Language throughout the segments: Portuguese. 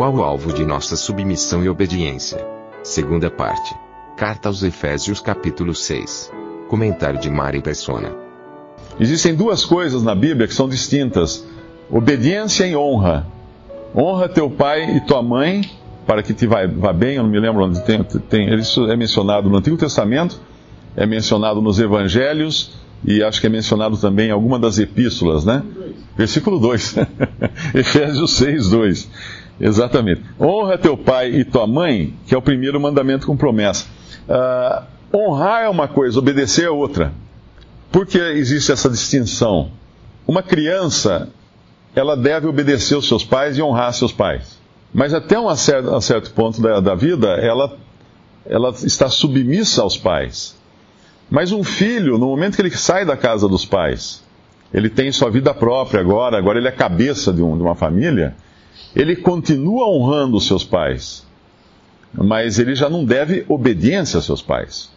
Qual o alvo de nossa submissão e obediência? Segunda parte. Carta aos Efésios capítulo 6. Comentário de Mari Persona. Existem duas coisas na Bíblia que são distintas: obediência e honra. Honra teu pai e tua mãe para que te vá, vá bem. Eu não me lembro onde tem, tem. Isso é mencionado no Antigo Testamento, é mencionado nos Evangelhos e acho que é mencionado também em alguma das epístolas, né? Versículo 2. Efésios 6, 2. Exatamente. Honra teu pai e tua mãe, que é o primeiro mandamento com promessa. Uh, honrar é uma coisa, obedecer é outra. Por que existe essa distinção? Uma criança, ela deve obedecer aos seus pais e honrar seus pais. Mas até um certo, um certo ponto da, da vida, ela, ela está submissa aos pais. Mas um filho, no momento que ele sai da casa dos pais, ele tem sua vida própria agora, agora ele é cabeça de, um, de uma família, ele continua honrando os seus pais, mas ele já não deve obediência aos seus pais.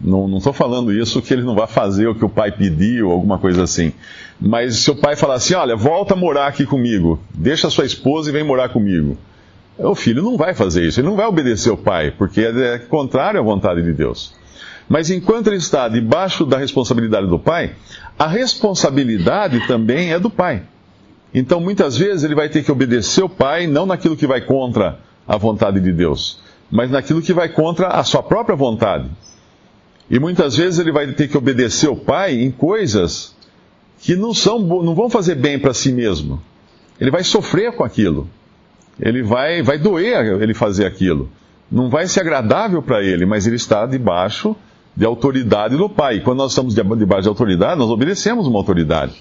Não estou falando isso que ele não vai fazer o que o pai pediu, alguma coisa assim. Mas se o pai falar assim: olha, volta a morar aqui comigo, deixa sua esposa e vem morar comigo. O filho não vai fazer isso, ele não vai obedecer o pai, porque é contrário à vontade de Deus. Mas enquanto ele está debaixo da responsabilidade do pai, a responsabilidade também é do pai. Então, muitas vezes, ele vai ter que obedecer o pai, não naquilo que vai contra a vontade de Deus, mas naquilo que vai contra a sua própria vontade. E muitas vezes ele vai ter que obedecer o pai em coisas que não, são, não vão fazer bem para si mesmo. Ele vai sofrer com aquilo. Ele vai, vai doer ele fazer aquilo. Não vai ser agradável para ele, mas ele está debaixo de autoridade do pai. Quando nós estamos debaixo de autoridade, nós obedecemos uma autoridade.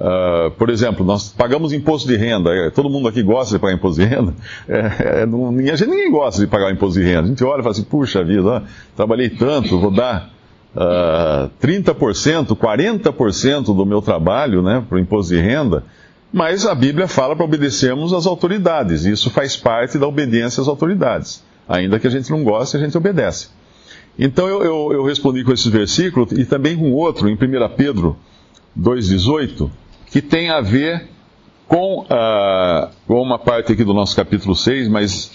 Uh, por exemplo, nós pagamos imposto de renda. É, todo mundo aqui gosta de pagar imposto de renda. É, é, não, ninguém, ninguém gosta de pagar imposto de renda. A gente olha e fala assim: puxa vida, ó, trabalhei tanto, vou dar uh, 30%, 40% do meu trabalho né, para o imposto de renda. Mas a Bíblia fala para obedecermos às autoridades. E isso faz parte da obediência às autoridades. Ainda que a gente não goste, a gente obedece. Então eu, eu, eu respondi com esse versículo e também com outro, em 1 Pedro 2,18 que tem a ver com, uh, com uma parte aqui do nosso capítulo 6, mas,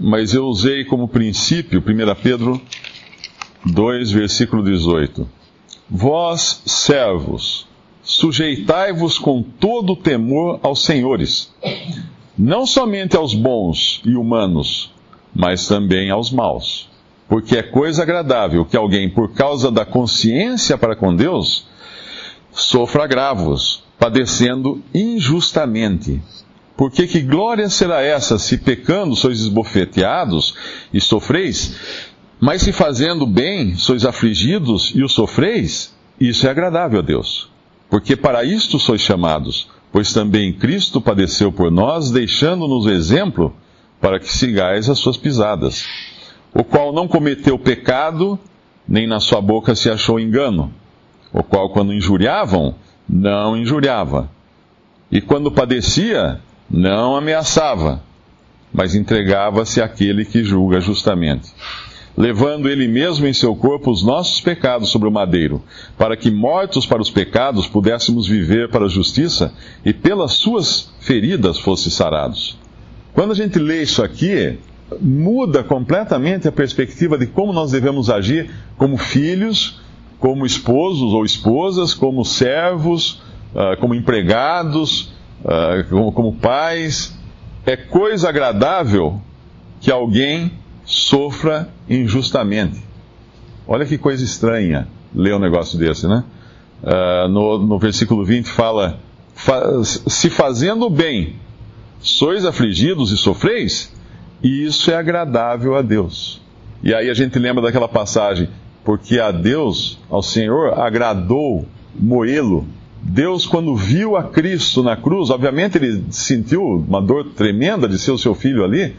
mas eu usei como princípio 1 Pedro 2, versículo 18. Vós, servos, sujeitai-vos com todo temor aos senhores, não somente aos bons e humanos, mas também aos maus. Porque é coisa agradável que alguém, por causa da consciência para com Deus, sofra agravos padecendo injustamente. Porque que glória será essa se pecando sois esbofeteados e sofreis? Mas se fazendo bem sois afligidos e o sofreis? Isso é agradável a Deus. Porque para isto sois chamados, pois também Cristo padeceu por nós, deixando-nos exemplo para que sigais as suas pisadas. O qual não cometeu pecado, nem na sua boca se achou engano. O qual, quando injuriavam, não injuriava. E quando padecia, não ameaçava, mas entregava-se àquele que julga justamente. Levando ele mesmo em seu corpo os nossos pecados sobre o madeiro, para que, mortos para os pecados, pudéssemos viver para a justiça e pelas suas feridas fosse sarados. Quando a gente lê isso aqui, muda completamente a perspectiva de como nós devemos agir como filhos como esposos ou esposas, como servos, uh, como empregados, uh, como, pais. É coisa agradável que alguém sofra injustamente. Olha que coisa estranha ler um negócio desse, né? Uh, no, no versículo 20 fala: Se fazendo bem sois afligidos e sofreis, isso é agradável a Deus. E aí a gente lembra daquela passagem: porque a Deus, ao Senhor, agradou moê-lo Deus, quando viu a Cristo na cruz, obviamente ele sentiu uma dor tremenda de ser o seu filho ali,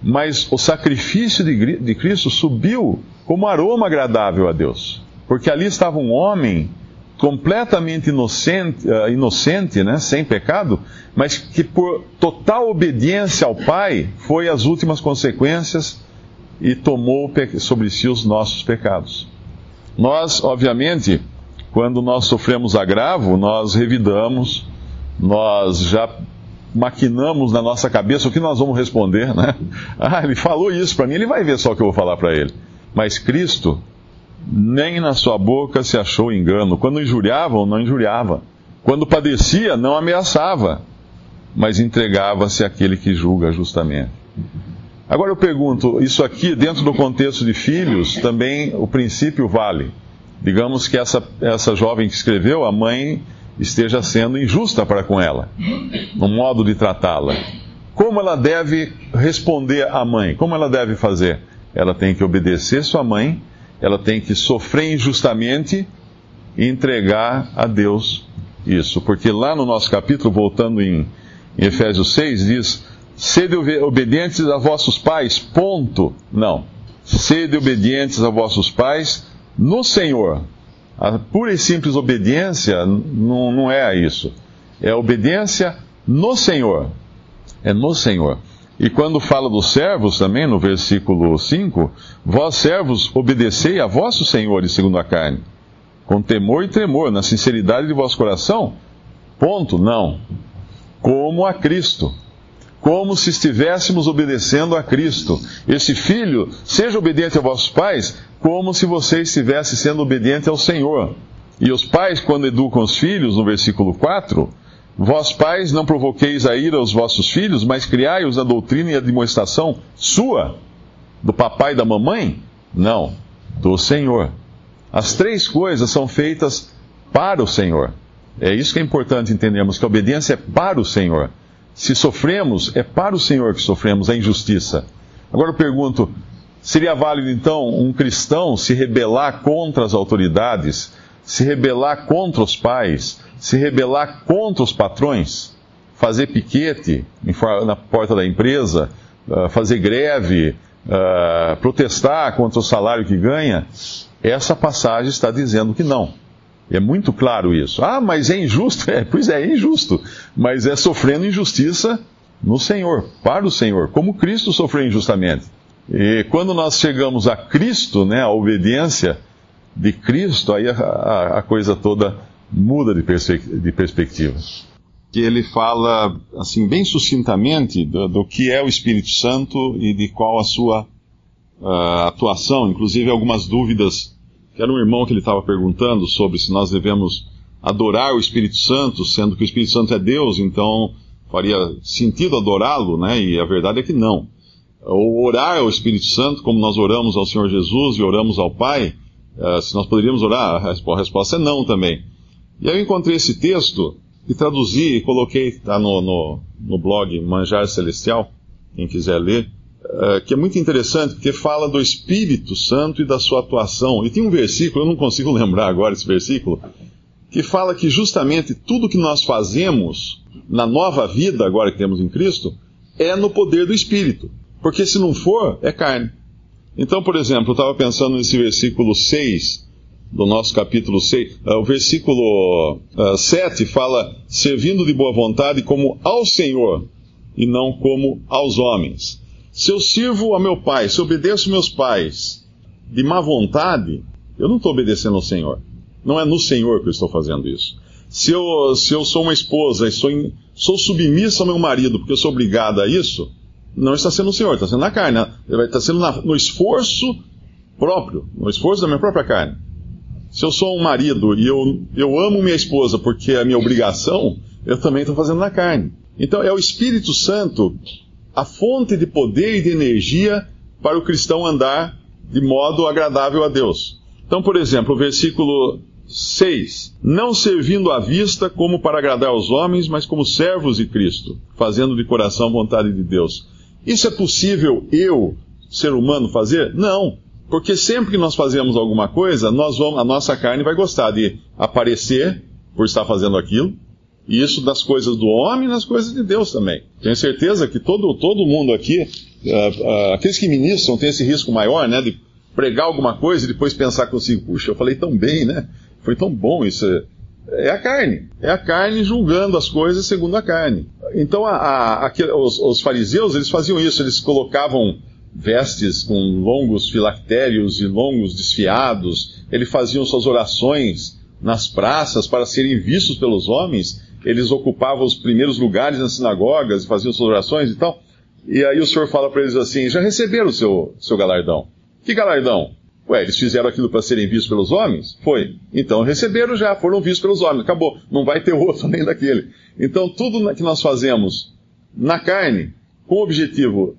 mas o sacrifício de, de Cristo subiu como aroma agradável a Deus. Porque ali estava um homem completamente inocente, uh, inocente né, sem pecado, mas que por total obediência ao Pai foi as últimas consequências e tomou sobre si os nossos pecados. Nós, obviamente, quando nós sofremos agravo, nós revidamos, nós já maquinamos na nossa cabeça o que nós vamos responder, né? Ah, ele falou isso para mim, ele vai ver só o que eu vou falar para ele. Mas Cristo, nem na sua boca se achou engano. Quando injuriavam, não injuriava. Quando padecia, não ameaçava, mas entregava-se àquele que julga justamente. Agora eu pergunto, isso aqui, dentro do contexto de filhos, também o princípio vale. Digamos que essa, essa jovem que escreveu, a mãe esteja sendo injusta para com ela, no modo de tratá-la. Como ela deve responder à mãe? Como ela deve fazer? Ela tem que obedecer sua mãe ela tem que sofrer injustamente e entregar a Deus isso. Porque lá no nosso capítulo, voltando em, em Efésios 6, diz: Sede obedientes a vossos pais, ponto. Não. Sede obedientes a vossos pais no Senhor. A pura e simples obediência não, não é isso. É obediência no Senhor. É no Senhor. E quando fala dos servos também, no versículo 5, vós servos obedecei a vossos senhores segundo a carne, com temor e tremor, na sinceridade de vosso coração? Ponto, não. Como a Cristo. Como se estivéssemos obedecendo a Cristo. Esse filho, seja obediente a vossos pais, como se você estivesse sendo obediente ao Senhor. E os pais, quando educam os filhos, no versículo 4, Vós, pais, não provoqueis a ira aos vossos filhos, mas criai-os a doutrina e a demonstração sua, do papai e da mamãe? Não, do Senhor. As três coisas são feitas para o Senhor. É isso que é importante entendermos, que a obediência é para o Senhor. Se sofremos, é para o Senhor que sofremos a injustiça. Agora eu pergunto, seria válido então um cristão se rebelar contra as autoridades, se rebelar contra os pais, se rebelar contra os patrões, fazer piquete na porta da empresa, ah, fazer greve, ah, protestar contra o salário que ganha, essa passagem está dizendo que não. É muito claro isso. Ah, mas é injusto? É, pois é, é injusto. Mas é sofrendo injustiça no Senhor, para o Senhor, como Cristo sofreu injustamente. E quando nós chegamos a Cristo, né, a obediência de Cristo, aí a, a, a coisa toda muda de, de perspectiva. Que ele fala, assim, bem sucintamente do, do, que é o Espírito Santo e de qual a sua uh, atuação, inclusive algumas dúvidas, que era um irmão que ele estava perguntando sobre se nós devemos adorar o Espírito Santo, sendo que o Espírito Santo é Deus, então faria sentido adorá-lo, né? E a verdade é que não. Ou orar ao Espírito Santo, como nós oramos ao Senhor Jesus e oramos ao Pai, uh, se nós poderíamos orar, a resposta é não também. E aí eu encontrei esse texto e traduzi e coloquei tá, no, no, no blog Manjar Celestial, quem quiser ler, que é muito interessante porque fala do Espírito Santo e da sua atuação. E tem um versículo, eu não consigo lembrar agora esse versículo, que fala que justamente tudo que nós fazemos na nova vida, agora que temos em Cristo, é no poder do Espírito. Porque se não for, é carne. Então, por exemplo, eu estava pensando nesse versículo 6 do nosso capítulo 6, uh, eh, o versículo uh, eh, 7 fala: servindo de boa vontade como ao Senhor e não como aos homens. Se eu sirvo a meu pai, se eu obedeço meus pais de má vontade, eu não estou obedecendo ao Senhor. Não é no Senhor que eu estou fazendo isso. Se eu, se eu sou uma esposa e sou, in, sou submissa ao meu marido porque eu sou obrigada a isso, não está sendo o Senhor, está sendo na carne. Está sendo na, no esforço próprio, no esforço da minha própria carne. Se eu sou um marido e eu, eu amo minha esposa porque é a minha obrigação, eu também estou fazendo na carne. Então é o Espírito Santo a fonte de poder e de energia para o cristão andar de modo agradável a Deus. Então, por exemplo, o versículo 6: Não servindo à vista como para agradar aos homens, mas como servos de Cristo, fazendo de coração vontade de Deus. Isso é possível eu, ser humano, fazer? Não. Porque sempre que nós fazemos alguma coisa, nós vamos, a nossa carne vai gostar de aparecer por estar fazendo aquilo. E isso das coisas do homem e nas coisas de Deus também. Tenho certeza que todo, todo mundo aqui, uh, uh, aqueles que ministram, tem esse risco maior, né? De pregar alguma coisa e depois pensar consigo, puxa, eu falei tão bem, né? Foi tão bom isso. É a carne. É a carne julgando as coisas segundo a carne. Então, a, a, a, os, os, fariseus, eles faziam isso, eles colocavam vestes com longos filactérios e longos desfiados, eles faziam suas orações nas praças para serem vistos pelos homens, eles ocupavam os primeiros lugares nas sinagogas, faziam suas orações e tal. E aí o Senhor fala para eles assim: já receberam o seu, seu galardão. Que galardão? Ué, eles fizeram aquilo para serem vistos pelos homens? Foi. Então receberam já, foram vistos pelos homens. Acabou. Não vai ter outro além daquele. Então tudo que nós fazemos na carne, com o objetivo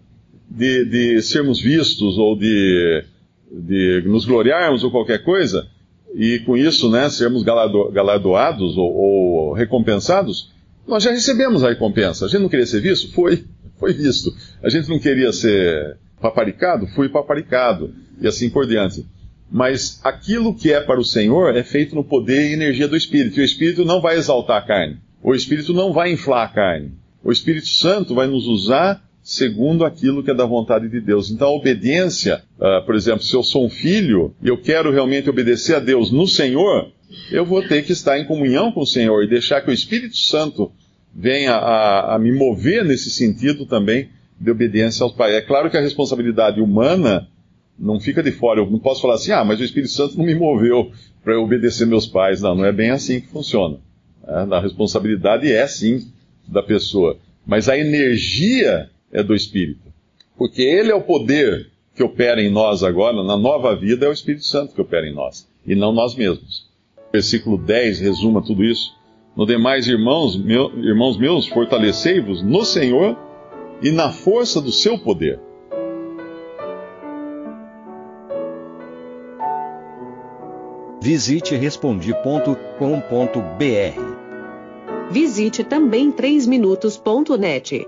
de, de sermos vistos ou de, de nos gloriarmos ou qualquer coisa, e com isso, né, sermos galardo, galardoados ou, ou, recompensados, nós já recebemos a recompensa. A gente não queria ser visto? Foi, foi visto. A gente não queria ser paparicado? Fui paparicado. E assim por diante. Mas aquilo que é para o Senhor é feito no poder e energia do Espírito. E o Espírito não vai exaltar a carne. O Espírito não vai inflar a carne. O Espírito Santo vai nos usar segundo aquilo que é da vontade de Deus. Então, a obediência, uh, por exemplo, se eu sou um filho e eu quero realmente obedecer a Deus no Senhor, eu vou ter que estar em comunhão com o Senhor e deixar que o Espírito Santo venha a, a me mover nesse sentido também de obediência aos pais. É claro que a responsabilidade humana não fica de fora. Eu não posso falar assim, ah, mas o Espírito Santo não me moveu para eu obedecer meus pais. Não, não é bem assim que funciona. É, a responsabilidade é sim da pessoa. Mas a energia é do Espírito. Porque Ele é o poder que opera em nós agora, na nova vida, é o Espírito Santo que opera em nós, e não nós mesmos. Versículo 10 resuma tudo isso. No demais, irmãos, meu, irmãos meus, fortalecei-vos no Senhor e na força do seu poder. Visite respondi.com.br. Visite também 3minutos.net.